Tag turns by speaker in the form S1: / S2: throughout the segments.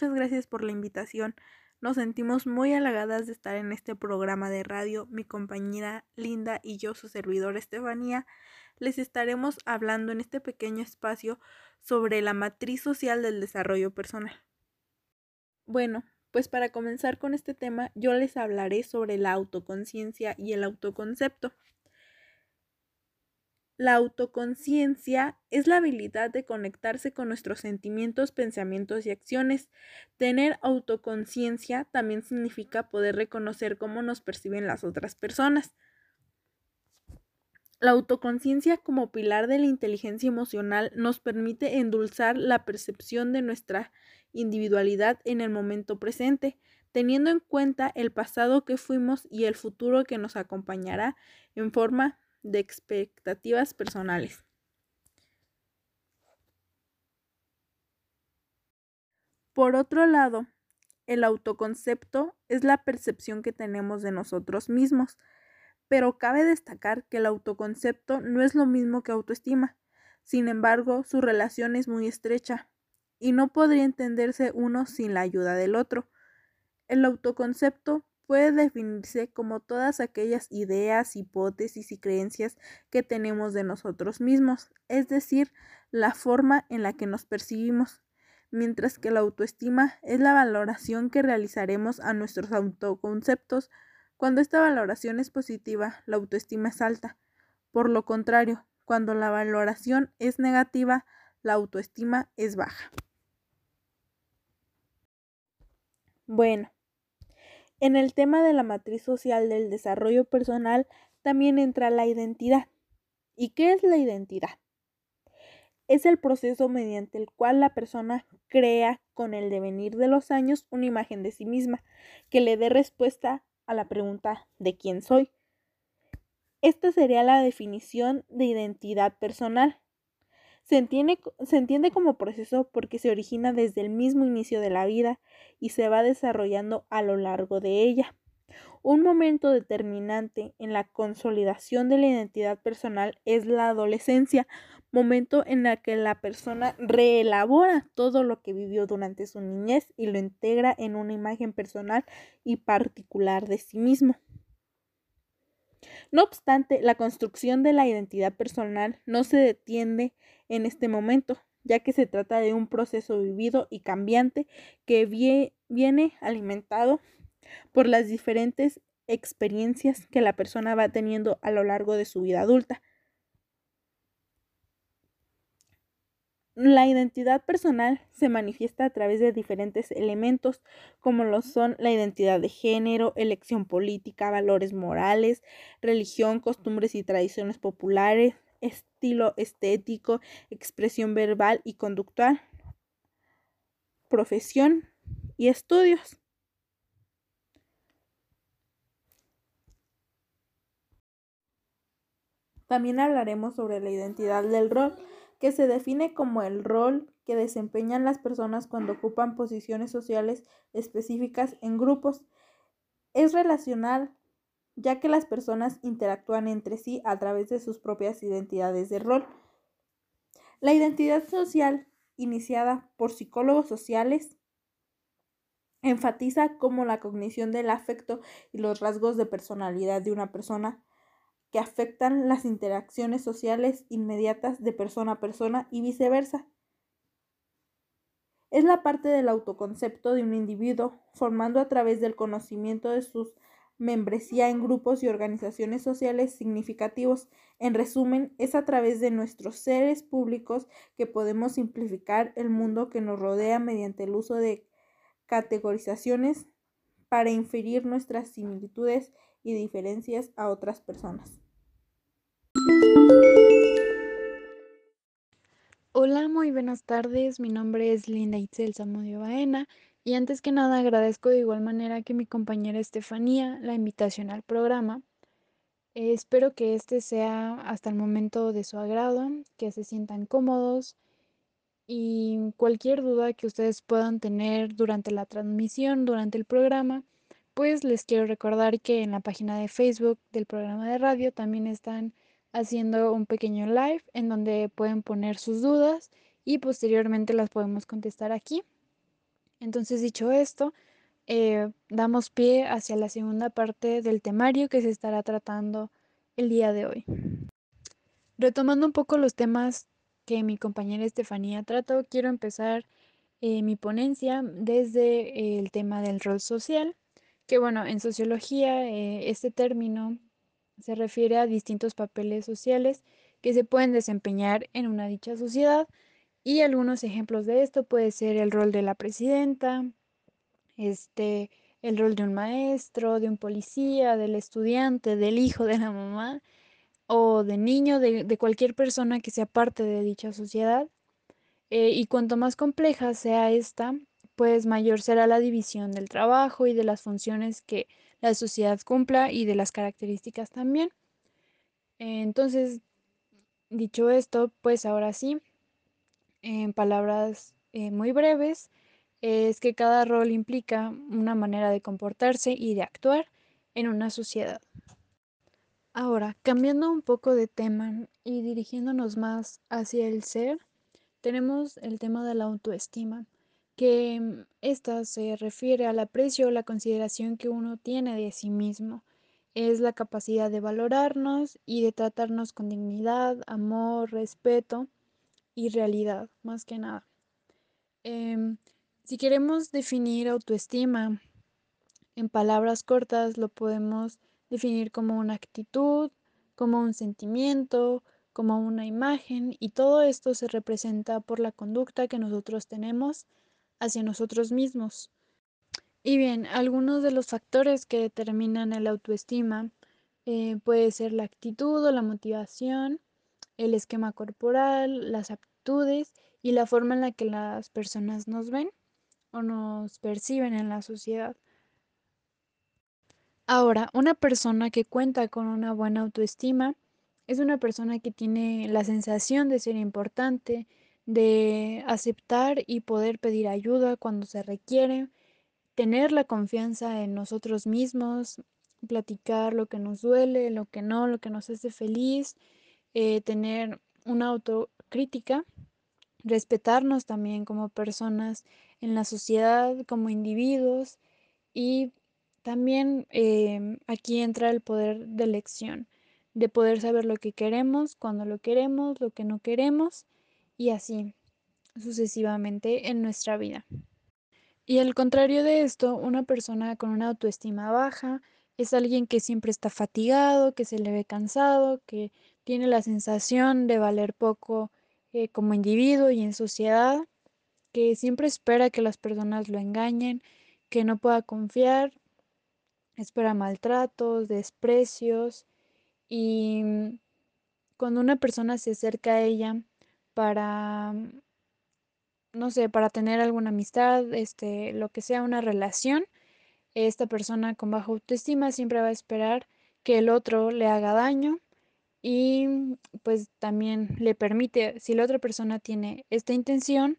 S1: muchas gracias por la invitación. Nos sentimos muy halagadas de estar en este programa de radio. Mi compañera Linda y yo, su servidor Estefanía, les estaremos hablando en este pequeño espacio sobre la matriz social del desarrollo personal. Bueno, pues para comenzar con este tema, yo les hablaré sobre la autoconciencia y el autoconcepto. La autoconciencia es la habilidad de conectarse con nuestros sentimientos, pensamientos y acciones. Tener autoconciencia también significa poder reconocer cómo nos perciben las otras personas. La autoconciencia como pilar de la inteligencia emocional nos permite endulzar la percepción de nuestra individualidad en el momento presente, teniendo en cuenta el pasado que fuimos y el futuro que nos acompañará en forma de expectativas personales. Por otro lado, el autoconcepto es la percepción que tenemos de nosotros mismos, pero cabe destacar que el autoconcepto no es lo mismo que autoestima. Sin embargo, su relación es muy estrecha y no podría entenderse uno sin la ayuda del otro. El autoconcepto puede definirse como todas aquellas ideas, hipótesis y creencias que tenemos de nosotros mismos, es decir, la forma en la que nos percibimos, mientras que la autoestima es la valoración que realizaremos a nuestros autoconceptos. Cuando esta valoración es positiva, la autoestima es alta. Por lo contrario, cuando la valoración es negativa, la autoestima es baja. Bueno, en el tema de la matriz social del desarrollo personal también entra la identidad. ¿Y qué es la identidad? Es el proceso mediante el cual la persona crea con el devenir de los años una imagen de sí misma que le dé respuesta a la pregunta de quién soy. Esta sería la definición de identidad personal. Se entiende, como proceso porque se origina desde el mismo inicio de la vida y se va desarrollando a lo largo de ella. Un momento determinante en la consolidación de la identidad personal es la adolescencia, momento en el que la persona reelabora todo lo que vivió durante su niñez y lo integra en una imagen personal y particular de sí mismo. No obstante, la construcción de la identidad personal no se detiene en este momento, ya que se trata de un proceso vivido y cambiante que viene alimentado por las diferentes experiencias que la persona va teniendo a lo largo de su vida adulta. La identidad personal se manifiesta a través de diferentes elementos como lo son la identidad de género, elección política, valores morales, religión, costumbres y tradiciones populares, estilo estético, expresión verbal y conductual, profesión y estudios. También hablaremos sobre la identidad del rol que se define como el rol que desempeñan las personas cuando ocupan posiciones sociales específicas en grupos. Es relacional ya que las personas interactúan entre sí a través de sus propias identidades de rol. La identidad social, iniciada por psicólogos sociales, enfatiza cómo la cognición del afecto y los rasgos de personalidad de una persona que afectan las interacciones sociales inmediatas de persona a persona y viceversa. Es la parte del autoconcepto de un individuo, formando a través del conocimiento de sus membresía en grupos y organizaciones sociales significativos. En resumen, es a través de nuestros seres públicos que podemos simplificar el mundo que nos rodea mediante el uso de categorizaciones para inferir nuestras similitudes y diferencias a otras personas.
S2: Hola, muy buenas tardes. Mi nombre es Linda Itzel Zamudio Baena y antes que nada agradezco de igual manera que mi compañera Estefanía la invitación al programa. espero que este sea hasta el momento de su agrado, que se sientan cómodos y cualquier duda que ustedes puedan tener durante la transmisión, durante el programa, pues les quiero recordar que en la página de Facebook del programa de radio también están haciendo un pequeño live en donde pueden poner sus dudas y posteriormente las podemos contestar aquí. Entonces, dicho esto, eh, damos pie hacia la segunda parte del temario que se estará tratando el día de hoy. Retomando un poco los temas que mi compañera Estefanía trató, quiero empezar eh, mi ponencia desde el tema del rol social, que bueno, en sociología eh, este término se refiere a distintos papeles sociales que se pueden desempeñar en una dicha sociedad y algunos ejemplos de esto puede ser el rol de la presidenta, este, el rol de un maestro, de un policía, del estudiante, del hijo de la mamá o de niño, de, cualquier persona que sea parte de dicha sociedad. Eh, y cuanto más compleja sea esta, pues mayor será la división del trabajo y de las funciones que la sociedad cumpla y de las características también. Entonces, dicho esto, pues ahora sí, en palabras eh, muy breves, es que cada rol implica una manera de comportarse y de actuar en una sociedad. Ahora, cambiando un poco de tema y dirigiéndonos más hacia el ser, tenemos el tema de la autoestima, que mm, esta se refiere al aprecio o la consideración que uno tiene de sí mismo. Es la capacidad de valorarnos y de tratarnos con dignidad, amor, respeto y realidad, más que nada. Em, si queremos definir autoestima en palabras cortas, lo podemos definir como una actitud, como un sentimiento, como una imagen y todo esto se representa por la conducta que nosotros tenemos hacia nosotros mismos. Y bien, algunos de los factores que determinan el autoestima eh, puede ser la actitud o la motivación, el esquema corporal, las aptitudes y la forma en la que las personas nos ven o nos perciben en la sociedad. Ahora, una persona que cuenta con una buena autoestima es una persona que tiene la sensación de ser importante, de aceptar y poder pedir ayuda cuando se requiere, tener la confianza en nosotros mismos, platicar lo que nos duele, lo que no, lo que nos hace feliz, eh, tener una autocrítica, respetarnos también como personas en la sociedad, como individuos y también eh, aquí entra el poder de elección de poder saber lo que queremos, cuando lo queremos, lo que no queremos y así sucesivamente en nuestra vida. Y al contrario de esto, una persona con una autoestima baja es alguien que siempre está fatigado, que se le ve cansado, que tiene la sensación de valer poco eh, como individuo y en sociedad, que siempre espera que las personas lo engañen, que no pueda confiar, espera maltratos, desprecios, y cuando una persona se acerca a ella para, mm, no sé, para tener alguna amistad, este, lo que sea una relación, esta persona con baja autoestima siempre va a esperar que el otro le haga daño y mm, pues también le permite, si la otra persona tiene esta intención,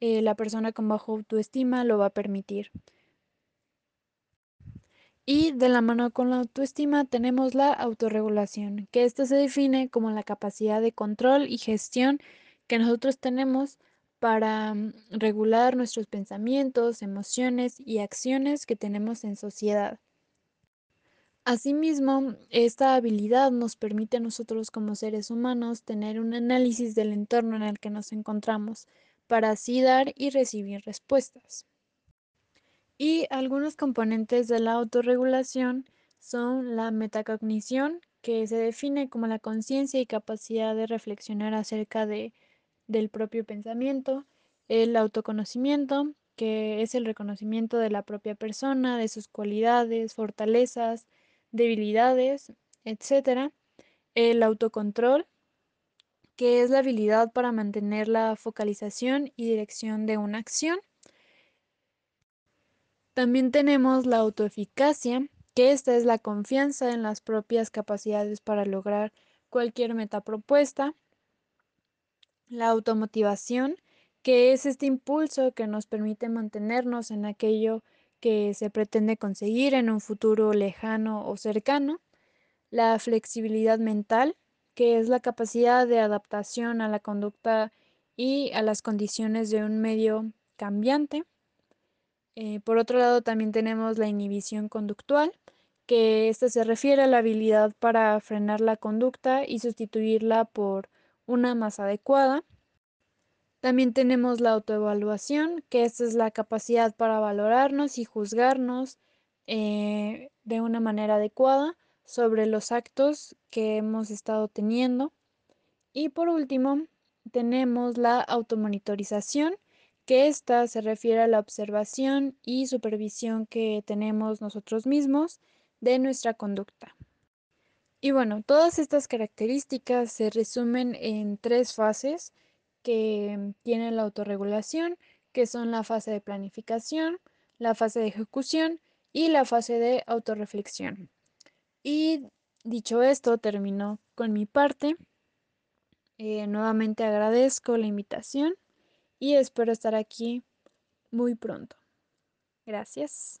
S2: eh, la persona con baja autoestima lo va a permitir. Y de la mano con la autoestima tenemos la autorregulación, que esto se define como la capacidad de control y gestión que nosotros tenemos para mm, regular nuestros pensamientos, emociones y acciones que tenemos en sociedad. Asimismo, esta habilidad nos permite a nosotros como seres humanos tener un análisis del entorno en el que nos encontramos para así dar y recibir respuestas. Y algunos componentes de la autorregulación son la metacognición, que se define como la conciencia y capacidad de reflexionar acerca de, del propio pensamiento, el autoconocimiento, que es el reconocimiento de la propia persona, de sus cualidades, fortalezas, debilidades, etc. El autocontrol, que es la habilidad para mantener la focalización y dirección de una acción. También tenemos la autoeficacia, que esta es la confianza en las propias capacidades para lograr cualquier meta propuesta. La automotivación, que es este impulso que nos permite mantenernos en aquello que se pretende conseguir en un futuro lejano o cercano. La flexibilidad mental, que es la capacidad de adaptación a la conducta y a las condiciones de un medio cambiante Eh, por otro lado, también tenemos la inhibición conductual, que esta se refiere a la habilidad para frenar la conducta y sustituirla por una más adecuada. También tenemos la autoevaluación, que esta es la capacidad para valorarnos y juzgarnos eh, de una manera adecuada sobre los actos que hemos estado teniendo. Y por último, tenemos la automonitorización, que esta se refiere a la observación y supervisión que tenemos nosotros mismos de nuestra conducta. Y bueno, todas estas características se resumen en tres fases que tiene la autorregulación, que son la fase de planificación, la fase de ejecución y la fase de autorreflexión. Y dicho esto, termino con mi parte. Eh, nuevamente agradezco la invitación y espero estar aquí muy pronto. Gracias.